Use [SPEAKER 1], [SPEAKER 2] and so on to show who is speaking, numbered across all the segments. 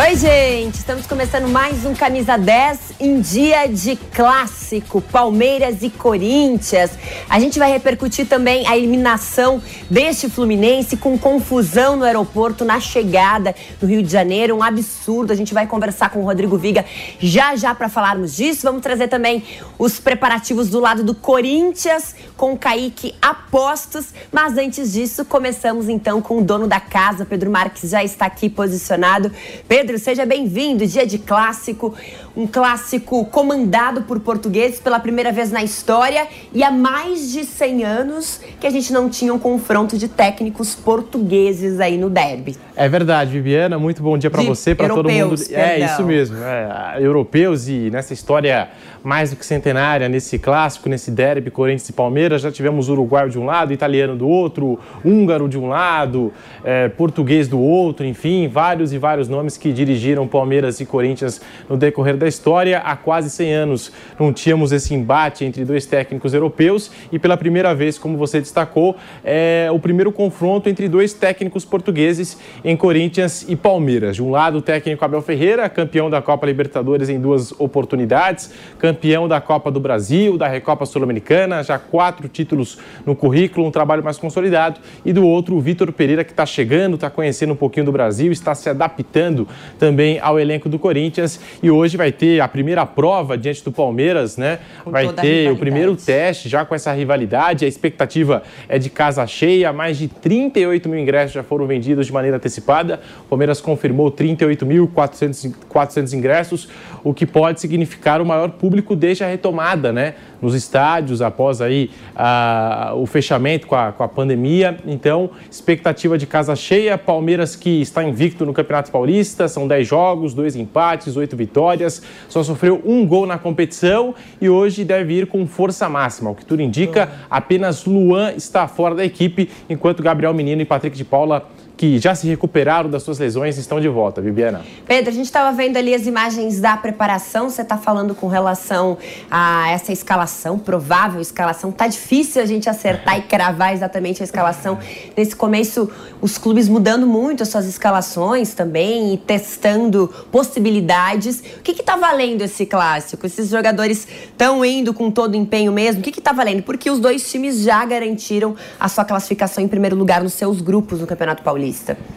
[SPEAKER 1] Oi, gente! Estamos começando mais um Camisa 10 em dia de clássico, Palmeiras e Corinthians. A gente vai repercutir também a eliminação deste Fluminense com confusão no aeroporto na chegada no Rio de Janeiro, um absurdo. A gente vai conversar com o Rodrigo Viga já já para falarmos disso. Vamos trazer também os preparativos do lado do Corinthians com Kaique Apostos. Mas antes disso, começamos então com o dono da casa, Pedro Marques já está aqui posicionado. Pedro Pedro, seja bem-vindo. Dia de clássico, um clássico comandado por portugueses pela primeira vez na história e há mais de 100 anos que a gente não tinha um confronto de técnicos portugueses aí no derby.
[SPEAKER 2] É verdade, Viviana. Muito bom dia para você, para todo mundo.
[SPEAKER 1] Perdão.
[SPEAKER 2] É isso mesmo. É, europeus e nessa história mais do que centenária, nesse clássico, nesse derby Corinthians e Palmeiras, já tivemos uruguaio de um lado, italiano do outro, húngaro de um lado, é, português do outro, enfim, vários e vários nomes que dirigiram Palmeiras e Corinthians no decorrer da história. Há quase 100 anos não tínhamos esse embate entre dois técnicos europeus e pela primeira vez, como você destacou, é o primeiro confronto entre dois técnicos portugueses em Corinthians e Palmeiras. De um lado, o técnico Abel Ferreira, campeão da Copa Libertadores em duas oportunidades, campeão da Copa do Brasil, da Recopa Sul-Americana, já quatro títulos no currículo, um trabalho mais consolidado. E do outro, o Vitor Pereira, que está chegando, está conhecendo um pouquinho do Brasil, está se adaptando também ao elenco do Corinthians e hoje vai ter a primeira prova diante do Palmeiras, né?
[SPEAKER 1] Com
[SPEAKER 2] vai ter o primeiro teste já com essa rivalidade. A expectativa é de casa cheia, mais de 38 mil ingressos já foram vendidos de maneira antecipada. O Palmeiras confirmou 38.400 400 ingressos, o que pode significar o maior público desde a retomada, né? Nos estádios, após aí ah, o fechamento com a, com a pandemia. Então, expectativa de casa cheia. Palmeiras que está invicto no Campeonato Paulista, são 10 jogos, dois empates, oito vitórias, só sofreu um gol na competição e hoje deve ir com força máxima. O que tudo indica, apenas Luan está fora da equipe, enquanto Gabriel Menino e Patrick de Paula que já se recuperaram das suas lesões estão de volta, Viviana.
[SPEAKER 1] Pedro, a gente estava vendo ali as imagens da preparação. Você está falando com relação a essa escalação, provável escalação. Tá difícil a gente acertar e cravar exatamente a escalação. Nesse começo, os clubes mudando muito as suas escalações também e testando possibilidades. O que está valendo esse clássico? Esses jogadores estão indo com todo o empenho mesmo? O que está valendo? Porque os dois times já garantiram a sua classificação em primeiro lugar nos seus grupos no Campeonato Paulista.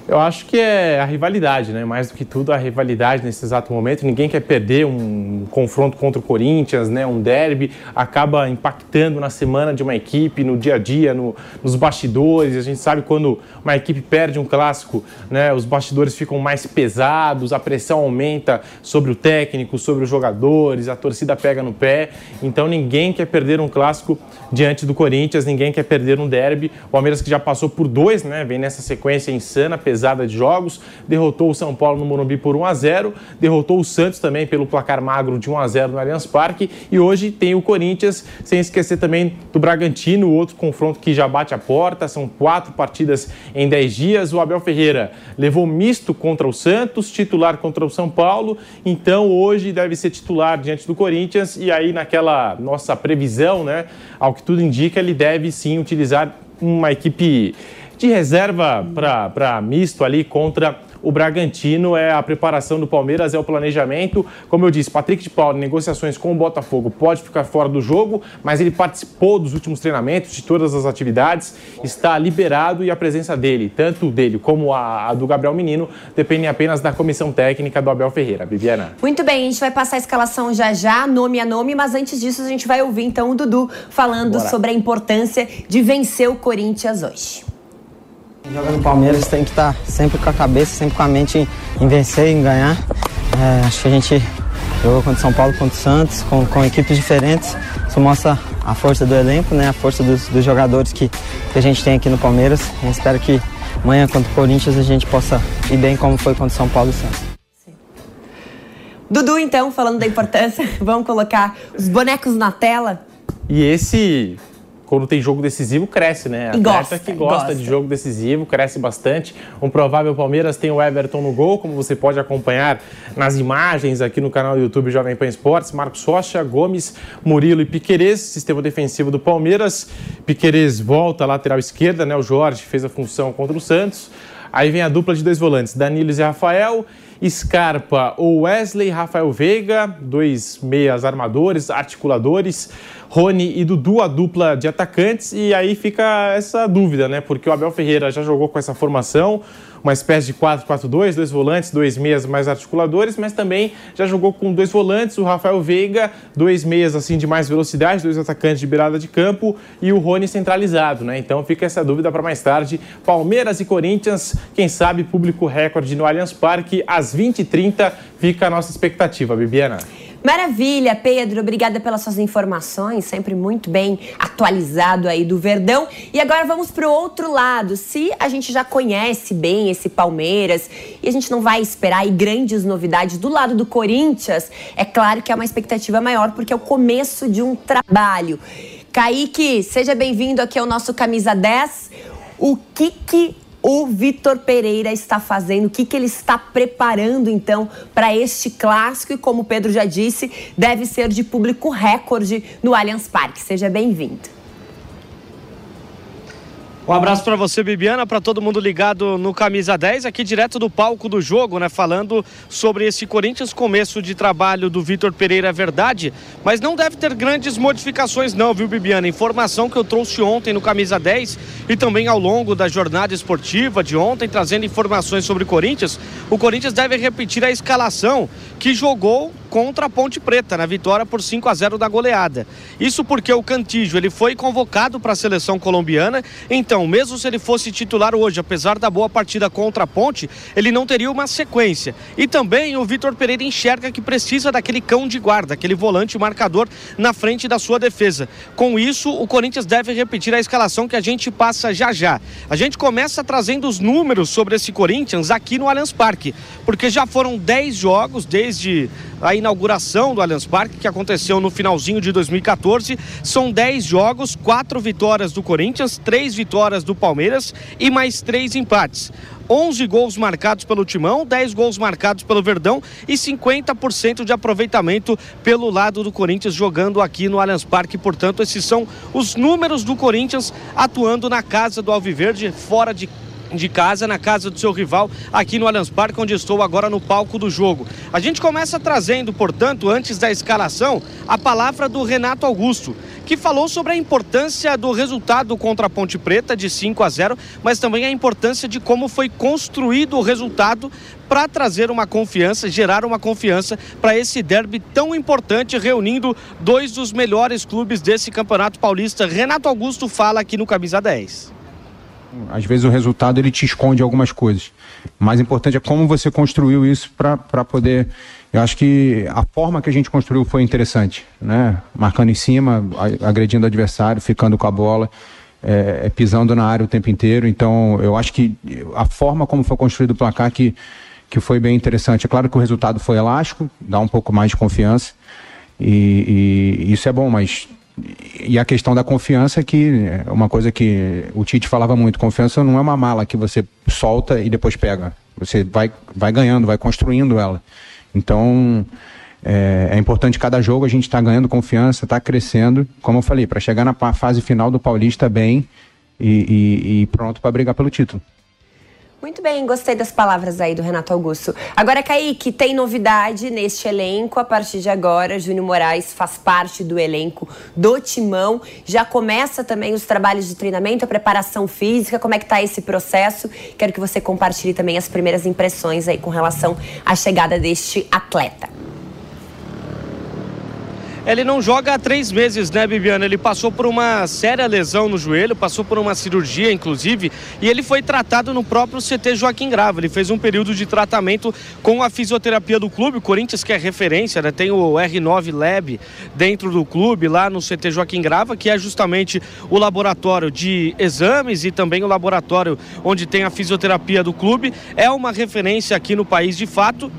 [SPEAKER 2] Eu acho que é a rivalidade, né? Mais do que tudo, a rivalidade nesse exato momento. Ninguém quer perder um confronto contra o Corinthians, né? Um derby acaba impactando na semana de uma equipe, no dia a dia, no, nos bastidores. A gente sabe quando uma equipe perde um clássico, né? Os bastidores ficam mais pesados, a pressão aumenta sobre o técnico, sobre os jogadores, a torcida pega no pé. Então ninguém quer perder um clássico diante do Corinthians, ninguém quer perder um derby. O Palmeiras que já passou por dois, né? Vem nessa sequência insana, pesada de jogos, derrotou o São Paulo no Morumbi por 1 a 0, derrotou o Santos também pelo placar magro de 1 a 0 no Allianz Parque. E hoje tem o Corinthians, sem esquecer também do Bragantino, outro confronto que já bate a porta, são quatro partidas em 10 dias. O Abel Ferreira levou misto contra o Santos, titular contra o São Paulo, então hoje deve ser titular diante do Corinthians. E aí naquela nossa previsão, né, ao que tudo indica, ele deve sim utilizar uma equipe de reserva para misto ali contra o Bragantino. É a preparação do Palmeiras, é o planejamento. Como eu disse, Patrick de Paula, em negociações com o Botafogo, pode ficar fora do jogo, mas ele participou dos últimos treinamentos, de todas as atividades, está liberado e a presença dele, tanto dele como a, a do Gabriel Menino, dependem apenas da comissão técnica do Abel Ferreira. Viviana.
[SPEAKER 1] Muito bem, a gente vai passar a escalação já já, nome a nome, mas antes disso a gente vai ouvir então o Dudu falando
[SPEAKER 2] Bora.
[SPEAKER 1] sobre a importância de vencer o Corinthians hoje.
[SPEAKER 3] Joga no Palmeiras tem que estar sempre com a cabeça, sempre com a mente em, em vencer, em ganhar. É, acho que a gente jogou contra São Paulo, contra o Santos, com, com equipes diferentes. Isso mostra a força do elenco, né? a força dos, dos jogadores que, que a gente tem aqui no Palmeiras. Eu espero que amanhã contra o Corinthians a gente possa ir bem como foi contra São Paulo e Santos.
[SPEAKER 1] Dudu, então, falando da importância, vamos colocar os bonecos na tela.
[SPEAKER 2] E esse quando tem jogo decisivo, cresce, né?
[SPEAKER 1] E gosta,
[SPEAKER 2] que gosta, gosta, de jogo decisivo, cresce bastante. Um provável Palmeiras tem o Everton no gol, como você pode acompanhar nas imagens aqui no canal do YouTube Jovem Pan Esportes. Marcos Rocha, Gomes, Murilo e Piquerez, sistema defensivo do Palmeiras. Piquerez volta lateral esquerda, né? O Jorge fez a função contra o Santos. Aí vem a dupla de dois volantes, Danilo e Rafael. Scarpa ou Wesley, Rafael Veiga, dois meias armadores, articuladores. Rony e Dudu, a dupla de atacantes, e aí fica essa dúvida, né? Porque o Abel Ferreira já jogou com essa formação, uma espécie de 4-4-2, dois volantes, dois meias mais articuladores, mas também já jogou com dois volantes, o Rafael Veiga, dois meias assim de mais velocidade, dois atacantes de beirada de campo e o Rony centralizado, né? Então fica essa dúvida para mais tarde. Palmeiras e Corinthians, quem sabe público recorde no Allianz Parque às 20h30, fica a nossa expectativa, Bibiana.
[SPEAKER 1] Maravilha, Pedro. Obrigada pelas suas informações, sempre muito bem atualizado aí do Verdão. E agora vamos para o outro lado. Se a gente já conhece bem esse Palmeiras e a gente não vai esperar grandes novidades do lado do Corinthians, é claro que é uma expectativa maior porque é o começo de um trabalho. Kaique, seja bem-vindo aqui ao nosso Camisa 10. O que, que o Vitor Pereira está fazendo, o que, que ele está preparando então para este clássico e como o Pedro já disse, deve ser de público recorde no Allianz Parque. Seja bem-vindo.
[SPEAKER 4] Um abraço para você, Bibiana, para todo mundo ligado no Camisa 10, aqui direto do palco do jogo, né? Falando sobre esse Corinthians, começo de trabalho do Vitor Pereira, é verdade, mas não deve ter grandes modificações, não, viu, Bibiana? Informação que eu trouxe ontem no Camisa 10 e também ao longo da jornada esportiva de ontem, trazendo informações sobre Corinthians. O Corinthians deve repetir a escalação que jogou contra a Ponte Preta na vitória por 5 a 0 da goleada. Isso porque o Cantígio ele foi convocado para a seleção colombiana, então mesmo se ele fosse titular hoje, apesar da boa partida contra a Ponte, ele não teria uma sequência. E também o Vitor Pereira enxerga que precisa daquele cão de guarda, aquele volante marcador na frente da sua defesa. Com isso, o Corinthians deve repetir a escalação que a gente passa já já. A gente começa trazendo os números sobre esse Corinthians aqui no Allianz Parque, porque já foram 10 jogos desde a inauguração do Allianz Parque, que aconteceu no finalzinho de 2014. São 10 jogos, 4 vitórias do Corinthians, 3 vitórias do Palmeiras e mais 3 empates. 11 gols marcados pelo Timão, 10 gols marcados pelo Verdão e 50% de aproveitamento pelo lado do Corinthians jogando aqui no Allianz Parque. Portanto, esses são os números do Corinthians atuando na casa do Alviverde, fora de de casa, na casa do seu rival, aqui no Allianz Parque, onde estou agora no palco do jogo. A gente começa trazendo, portanto, antes da escalação, a palavra do Renato Augusto, que falou sobre a importância do resultado contra a Ponte Preta de 5 a 0, mas também a importância de como foi construído o resultado para trazer uma confiança, gerar uma confiança para esse derby tão importante, reunindo dois dos melhores clubes desse Campeonato Paulista. Renato Augusto fala aqui no Camisa 10.
[SPEAKER 5] Às vezes o resultado ele te esconde algumas coisas. O mais importante é como você construiu isso para poder. Eu acho que a forma que a gente construiu foi interessante, né? Marcando em cima, agredindo o adversário, ficando com a bola, é, é, pisando na área o tempo inteiro. Então, eu acho que a forma como foi construído o placar que, que foi bem interessante. É claro que o resultado foi elástico, dá um pouco mais de confiança. E, e isso é bom, mas e a questão da confiança que é uma coisa que o Tite falava muito, confiança não é uma mala que você solta e depois pega. Você vai, vai ganhando, vai construindo ela. Então é, é importante cada jogo a gente estar tá ganhando confiança, estar tá crescendo, como eu falei, para chegar na fase final do Paulista bem e, e, e pronto para brigar pelo título.
[SPEAKER 1] Muito bem, gostei das palavras aí do Renato Augusto. Agora, Kaique, tem novidade neste elenco. A partir de agora, Júnior Moraes faz parte do elenco do Timão. Já começa também os trabalhos de treinamento, a preparação física. Como é que está esse processo? Quero que você compartilhe também as primeiras impressões aí com relação à chegada deste atleta.
[SPEAKER 4] Ele não joga há três meses, né, Bibiana? Ele passou por uma séria lesão no joelho, passou por uma cirurgia, inclusive, e ele foi tratado no próprio CT Joaquim Grava. Ele fez um período de tratamento com a fisioterapia do clube. O Corinthians, que é referência, né? Tem o R9 Lab dentro do clube, lá no CT Joaquim Grava, que é justamente o laboratório de exames e também o laboratório onde tem a fisioterapia do clube. É uma referência aqui no país de fato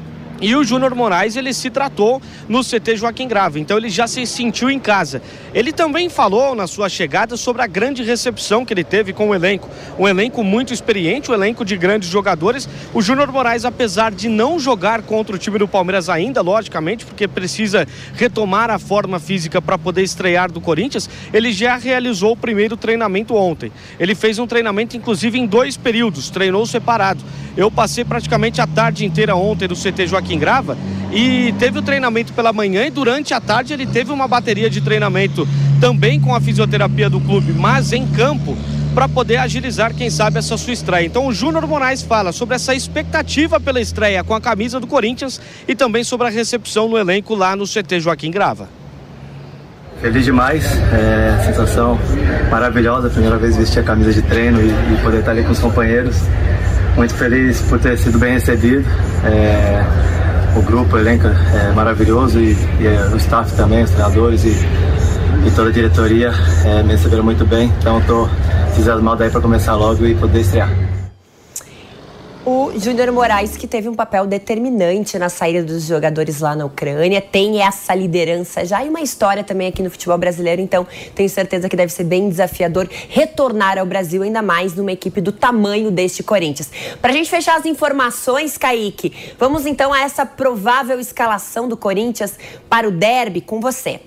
[SPEAKER 4] E o Júnior Moraes, ele se tratou no CT Joaquim Grava, então ele já se sentiu em casa. Ele também falou na sua chegada sobre a grande recepção que ele teve com o elenco. Um elenco muito experiente, um elenco de grandes jogadores. O Júnior Moraes, apesar de não jogar contra o time do Palmeiras ainda, logicamente, porque precisa retomar a forma física para poder estrear do Corinthians, ele já realizou o primeiro treinamento ontem. Ele fez um treinamento, inclusive, em dois períodos, treinou separado. Eu passei praticamente a tarde inteira ontem no CT Joaquim Grava e teve o treinamento pela manhã e durante a tarde ele teve uma bateria de treinamento também com a fisioterapia do clube, mas em campo para poder agilizar, quem sabe, essa sua estreia. Então o Júnior Moraes fala sobre essa expectativa pela estreia com a camisa do Corinthians e também sobre a recepção no elenco lá no CT Joaquim Grava.
[SPEAKER 6] Feliz demais, é, sensação maravilhosa, primeira vez vestir a camisa de treino e, e poder estar ali com os companheiros muito feliz por ter sido bem recebido. É, o grupo, o elenco é maravilhoso e, e é, o staff também, os treinadores e, e toda a diretoria é, me receberam muito bem. Então estou entusiasmado daí para começar logo e poder estrear
[SPEAKER 1] o Júnior Moraes, que teve um papel determinante na saída dos jogadores lá na Ucrânia, tem essa liderança já e uma história também aqui no futebol brasileiro, então tenho certeza que deve ser bem desafiador retornar ao Brasil, ainda mais numa equipe do tamanho deste Corinthians. Para a gente fechar as informações, Kaique, vamos então a essa provável escalação do Corinthians para o derby com você.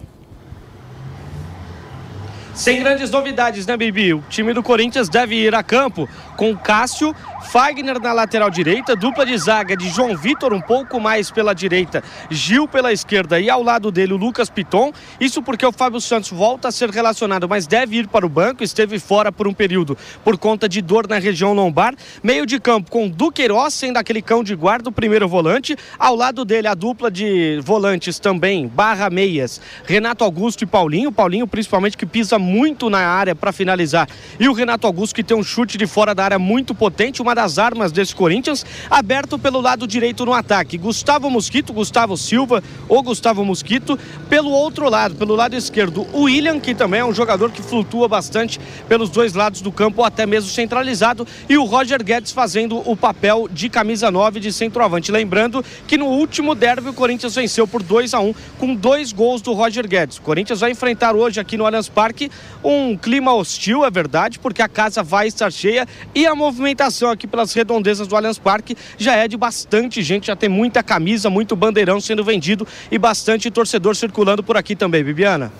[SPEAKER 4] Sem grandes novidades, né, Bibi? O time do Corinthians deve ir a campo com Cássio, Fagner na lateral direita, dupla de zaga de João Vitor um pouco mais pela direita, Gil pela esquerda e ao lado dele o Lucas Piton. Isso porque o Fábio Santos volta a ser relacionado, mas deve ir para o banco, esteve fora por um período por conta de dor na região lombar. Meio de campo com Duqueiroz sendo aquele cão de guarda, o primeiro volante. Ao lado dele a dupla de volantes também, barra meias, Renato Augusto e Paulinho. Paulinho principalmente que pisa muito na área para finalizar. E o Renato Augusto que tem um chute de fora da área muito potente, uma das armas desse Corinthians, aberto pelo lado direito no ataque. Gustavo Mosquito, Gustavo Silva ou Gustavo Mosquito. Pelo outro lado, pelo lado esquerdo, o William, que também é um jogador que flutua bastante pelos dois lados do campo, até mesmo centralizado. E o Roger Guedes fazendo o papel de camisa 9 de centroavante. Lembrando que no último derby o Corinthians venceu por 2 a 1 com dois gols do Roger Guedes. O Corinthians vai enfrentar hoje aqui no Allianz Parque um clima hostil, é verdade, porque a casa vai estar cheia e a movimentação aqui pelas redondezas do Allianz Parque já é de bastante gente, já tem muita camisa, muito bandeirão sendo vendido e bastante torcedor circulando por aqui também, Bibiana.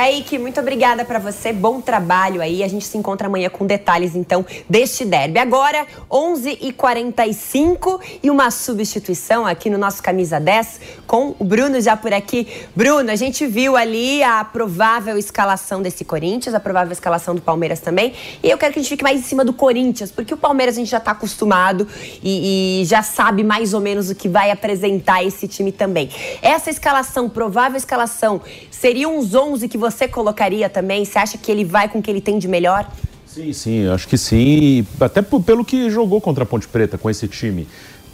[SPEAKER 1] Kaique, muito obrigada para você. Bom trabalho aí. A gente se encontra amanhã com detalhes, então, deste derby. Agora, 11h45 e uma substituição aqui no nosso Camisa 10 com o Bruno já por aqui. Bruno, a gente viu ali a provável escalação desse Corinthians, a provável escalação do Palmeiras também. E eu quero que a gente fique mais em cima do Corinthians, porque o Palmeiras a gente já está acostumado e, e já sabe mais ou menos o que vai apresentar esse time também. Essa escalação, provável escalação, seriam os 11 que você você colocaria também? Você acha que ele vai com o que ele tem de melhor?
[SPEAKER 7] Sim, sim, acho que sim. Até pelo que jogou contra a Ponte Preta com esse time.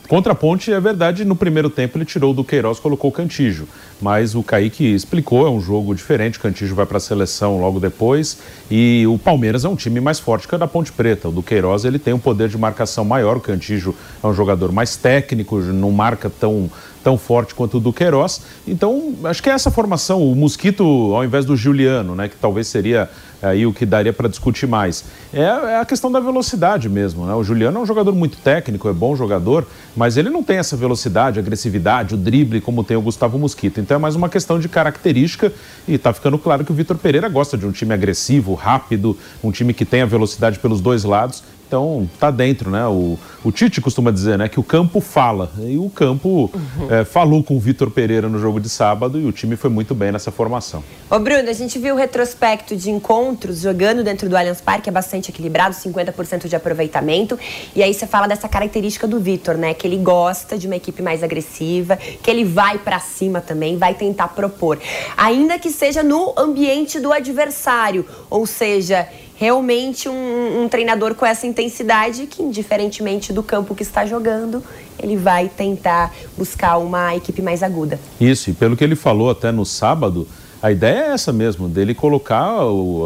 [SPEAKER 7] Contra a Ponte, é verdade, no primeiro tempo ele tirou do Queiroz colocou o Cantijo. Mas o Kaique explicou, é um jogo diferente, o Cantijo vai para a seleção logo depois. E o Palmeiras é um time mais forte que o da Ponte Preta. O do Queiroz ele tem um poder de marcação maior, o Cantijo é um jogador mais técnico, não marca tão tão forte quanto o do Queiroz. Então, acho que é essa formação, o Mosquito ao invés do Juliano, né, que talvez seria aí o que daria para discutir mais. É, é, a questão da velocidade mesmo, né? O Juliano é um jogador muito técnico, é bom jogador, mas ele não tem essa velocidade, agressividade, o drible como tem o Gustavo Mosquito. Então é mais uma questão de característica e está ficando claro que o Vitor Pereira gosta de um time agressivo, rápido, um time que tenha velocidade pelos dois lados então, tá dentro, né? O, o Tite costuma dizer, né, que o campo fala. E o campo uhum. é, falou com o Vitor Pereira no jogo de sábado e o time foi muito bem nessa formação.
[SPEAKER 1] Ô, Bruno, a gente viu o retrospecto de encontros jogando dentro do Allianz Parque, é bastante equilibrado, 50% de aproveitamento. E aí você fala dessa característica do Vitor, né? Que ele gosta de uma equipe mais agressiva, que ele vai para cima também, vai tentar propor. Ainda que seja no ambiente do adversário, ou seja, realmente um, um, treinador com essa intensidade que, indiferentemente do campo que está jogando, ele vai tentar buscar uma equipe mais aguda.
[SPEAKER 7] Isso, e pelo que ele falou até no sábado, a ideia é essa mesmo, dele colocar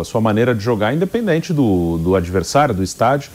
[SPEAKER 7] a sua maneira de jogar independente do, do adversário, do estádio.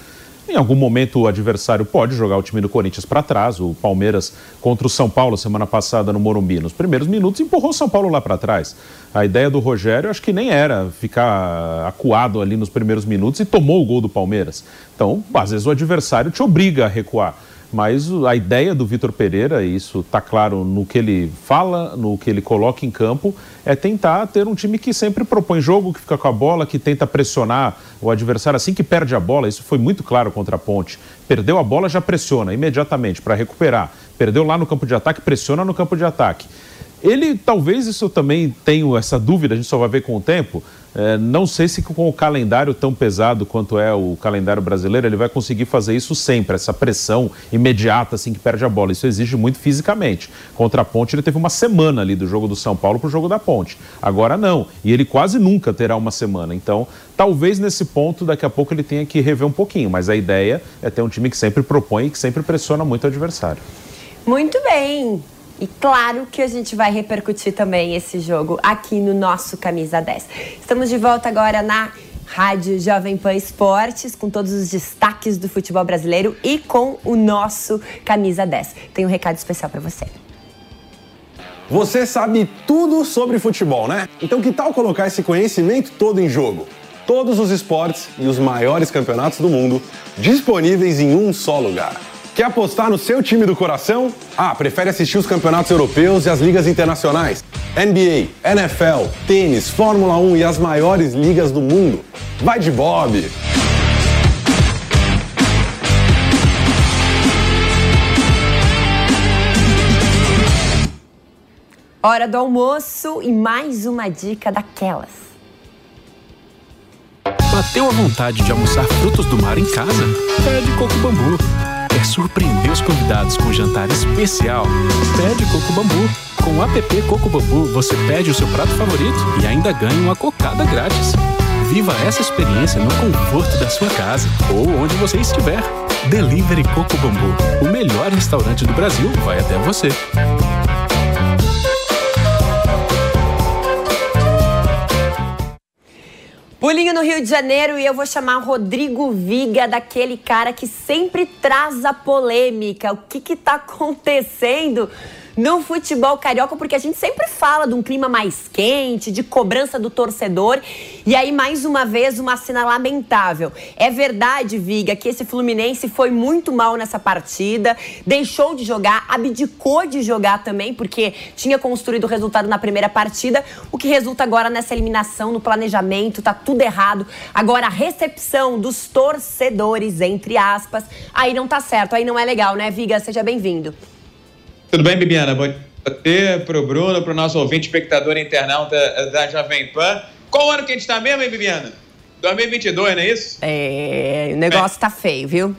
[SPEAKER 7] Em algum momento o adversário pode jogar o time do Corinthians para trás. O Palmeiras contra o São Paulo semana passada no Morumbi, nos primeiros minutos empurrou o São Paulo lá para trás. A ideia do Rogério acho que nem era ficar acuado ali nos primeiros minutos e tomou o gol do Palmeiras. Então, às vezes o adversário te obriga a recuar. Mas a ideia do Vitor Pereira, e isso está claro no que ele fala, no que ele coloca em campo, é tentar ter um time que sempre propõe jogo, que fica com a bola, que tenta pressionar o adversário assim que perde a bola. Isso foi muito claro contra a Ponte. Perdeu a bola, já pressiona imediatamente para recuperar. Perdeu lá no campo de ataque, pressiona no campo de ataque. Ele, talvez isso eu também tenho essa dúvida, a gente só vai ver com o tempo. É, não sei se com o calendário tão pesado quanto é o calendário brasileiro, ele vai conseguir fazer isso sempre, essa pressão imediata assim que perde a bola. Isso exige muito fisicamente. Contra a Ponte, ele teve uma semana ali do jogo do São Paulo para o jogo da Ponte. Agora não. E ele quase nunca terá uma semana. Então, talvez nesse ponto, daqui a pouco ele tenha que rever um pouquinho. Mas a ideia é ter um time que sempre propõe e que sempre pressiona muito o adversário.
[SPEAKER 1] Muito bem. E claro que a gente vai repercutir também esse jogo aqui no nosso Camisa 10. Estamos de volta agora na Rádio Jovem Pan Esportes, com todos os destaques do futebol brasileiro e com o nosso Camisa 10. Tem um recado especial para você.
[SPEAKER 8] Você sabe tudo sobre futebol, né? Então que tal colocar esse conhecimento todo em jogo? Todos os esportes e os maiores campeonatos do mundo disponíveis em um só lugar. Quer apostar no seu time do coração? Ah, prefere assistir os campeonatos europeus e as ligas internacionais? NBA, NFL, tênis, Fórmula 1 e as maiores ligas do mundo? Vai de Bob!
[SPEAKER 1] Hora do almoço e mais uma dica daquelas.
[SPEAKER 9] Bateu a vontade de almoçar frutos do mar em casa? Pede coco bambu surpreender os convidados com um jantar especial, pede Coco Bambu. Com o app Coco Bambu, você pede o seu prato favorito e ainda ganha uma cocada grátis. Viva essa experiência no conforto da sua casa ou onde você estiver. Delivery Coco Bambu, o melhor restaurante do Brasil, vai até você.
[SPEAKER 1] Pulinho no Rio de Janeiro e eu vou chamar Rodrigo Viga, daquele cara que sempre traz a polêmica. O que que tá acontecendo? No futebol carioca, porque a gente sempre fala de um clima mais quente, de cobrança do torcedor. E aí, mais uma vez, uma cena lamentável. É verdade, Viga, que esse Fluminense foi muito mal nessa partida, deixou de jogar, abdicou de jogar também, porque tinha construído o resultado na primeira partida, o que resulta agora nessa eliminação, no planejamento, tá tudo errado. Agora, a recepção dos torcedores, entre aspas, aí não tá certo, aí não é legal, né, Viga? Seja bem-vindo.
[SPEAKER 10] Tudo bem, Bibiana? Bom dia para o Bruno, para o nosso ouvinte, espectador internauta da, Jovem Pan. Qual ano que a gente está mesmo, hein, Bibiana? 2022, não é isso?
[SPEAKER 1] É, o negócio é. tá feio, viu?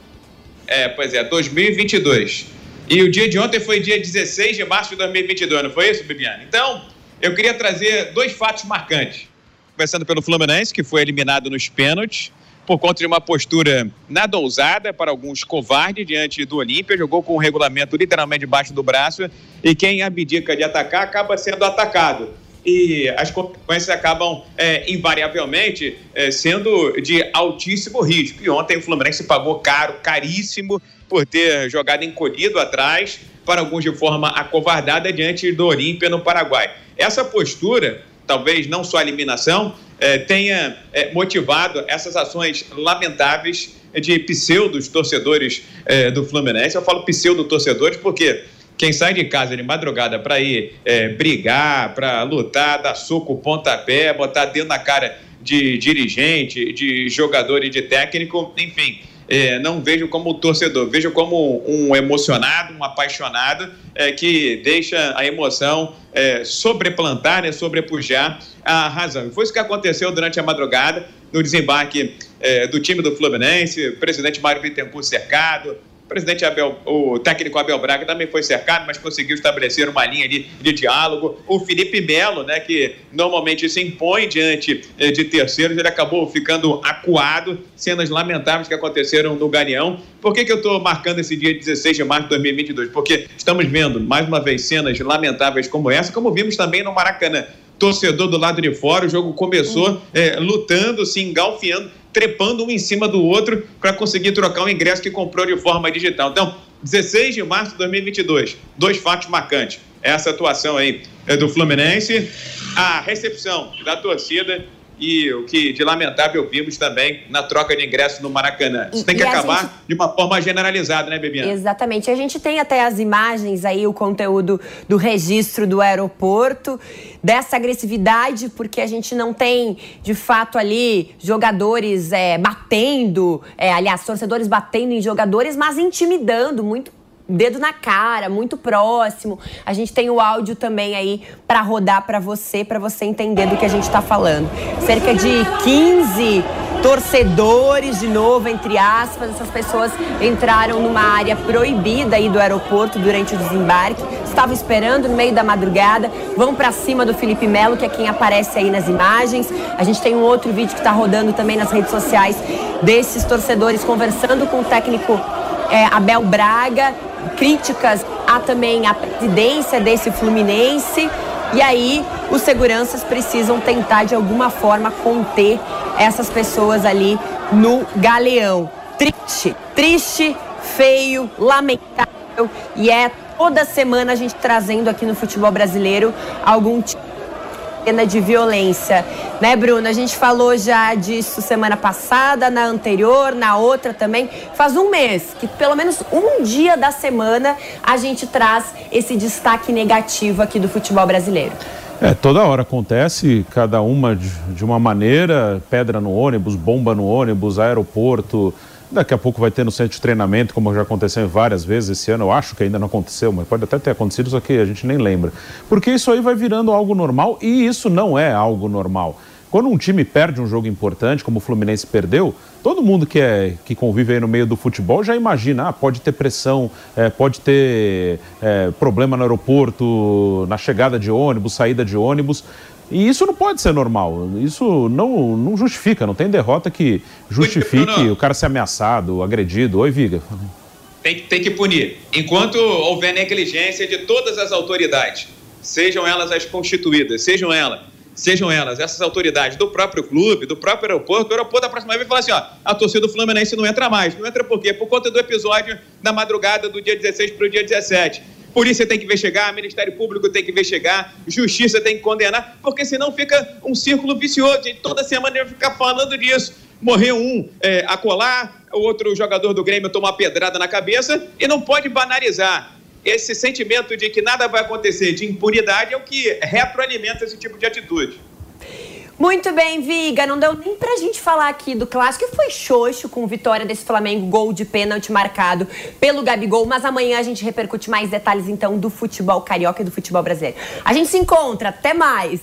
[SPEAKER 10] É, pois é, 2022. E o dia de ontem foi dia 16 de março de 2022, não foi isso, Bibiana? Então, eu queria trazer dois fatos marcantes. Começando pelo Fluminense, que foi eliminado nos pênaltis por conta de uma postura nada ousada, para alguns covarde diante do Olímpia, jogou com o regulamento literalmente debaixo do braço e quem abdica de atacar acaba sendo atacado. E as consequências acabam, é, invariavelmente, é, sendo de altíssimo risco. E ontem o Fluminense pagou caro, caríssimo, por ter jogado encolhido atrás, para alguns de forma acovardada, diante do Olímpia no Paraguai. Essa postura, talvez não só a eliminação, é, tenha é, motivado essas ações lamentáveis de pseudos torcedores é, do Fluminense. Eu falo pseudo torcedores porque quem sai de casa de madrugada para ir brigar, para lutar, dar soco, pontapé, botar dedo na cara de dirigente, de jogador e de técnico, enfim é, não vejo como torcedor, vejo como um emocionado, um apaixonado é, que deixa a emoção é, sobreplantar, né, sobrepujar a razão. E foi isso que aconteceu durante a madrugada, no desembarque é, do time do Fluminense, o presidente Mário Bittencourt cercado, o presidente Abel, o técnico Abel Braga também foi cercado, mas conseguiu estabelecer uma linha de, de diálogo. O Felipe Melo, né, que normalmente se impõe diante eh, de terceiros, ele acabou ficando acuado. Cenas lamentáveis que aconteceram no Galeão. Por que, que eu estou marcando esse dia 16 de março de 2022? Porque estamos vendo, mais uma vez, cenas lamentáveis como essa, como vimos também no Maracanã torcedor do lado de fora. O jogo começou é, lutando, se engalfiando trepando um em cima do outro para conseguir trocar o ingresso que comprou de forma digital. Então, 16 de março de 2022, dois fatos marcantes. Essa atuação aí é do Fluminense, a recepção da torcida e o que de lamentável vimos também na troca de ingressos no Maracanã. Isso tem que acabar gente... de uma forma generalizada, né, Bebiana?
[SPEAKER 1] Exatamente. A gente tem até as imagens aí, o conteúdo do registro do aeroporto, dessa agressividade, porque a gente não tem, de fato, ali jogadores é, batendo, é, aliás, torcedores batendo em jogadores, mas intimidando muito dedo na cara, muito próximo. A gente tem o áudio também aí para rodar para você, para você entender do que a gente está falando. Cerca de 15 torcedores, de novo, entre aspas, essas pessoas entraram numa área proibida aí do aeroporto durante o desembarque, estavam esperando no meio da madrugada, vão para cima do Felipe Melo, que é quem aparece aí nas imagens. A gente tem um outro vídeo que está rodando também nas redes sociais desses torcedores conversando com o técnico é, Abel Braga críticas a também a presidência desse Fluminense. E aí, os seguranças precisam tentar de alguma forma conter essas pessoas ali no galeão. Triste, triste, feio, lamentável. E é toda semana a gente trazendo aqui no futebol brasileiro algum tipo cena de violência. Né, Bruno? A gente falou já disso semana passada, na anterior, na outra também. Faz um mês que, pelo menos um dia da semana, a gente traz esse destaque negativo aqui do futebol brasileiro.
[SPEAKER 7] É, toda hora acontece, cada uma de, de uma maneira, pedra no ônibus, bomba no ônibus, aeroporto, Daqui a pouco vai ter no centro de treinamento, como já aconteceu várias vezes esse ano. Eu acho que ainda não aconteceu, mas pode até ter acontecido, só que a gente nem lembra. Porque isso aí vai virando algo normal e isso não é algo normal. Quando um time perde um jogo importante, como o Fluminense perdeu, todo mundo que, é, que convive aí no meio do futebol já imagina, ah, pode ter pressão, é, pode ter é, problema no aeroporto, na chegada de ônibus, saída de ônibus. E isso não pode ser normal. Isso não, não justifica, não tem derrota que justifique o cara ser ameaçado, agredido. Oi, Viga.
[SPEAKER 10] Tem, tem que punir. Enquanto houver negligência de todas as autoridades, sejam elas as constituídas, sejam elas, sejam elas essas autoridades do próprio clube, do próprio aeroporto, o aeroporto da próxima vez vai falar assim, ó, a torcida do Fluminense não entra mais. Não entra por quê? Por conta do episódio da madrugada do dia 16 para o dia 17 Polícia tem que investigar, Ministério Público tem que investigar, Justiça tem que condenar, porque senão fica um círculo vicioso. E toda semana ele ficar falando disso. Morreu um é, a colar, o outro jogador do Grêmio tomou uma pedrada na cabeça e não pode banalizar. Esse sentimento de que nada vai acontecer, de impunidade, é o que retroalimenta esse tipo de atitude.
[SPEAKER 1] Muito bem, Viga. Não deu nem pra gente falar aqui do clássico que foi xoxo com vitória desse Flamengo, gol de pênalti marcado pelo Gabigol. Mas amanhã a gente repercute mais detalhes então do futebol carioca e do futebol brasileiro. A gente se encontra. Até mais.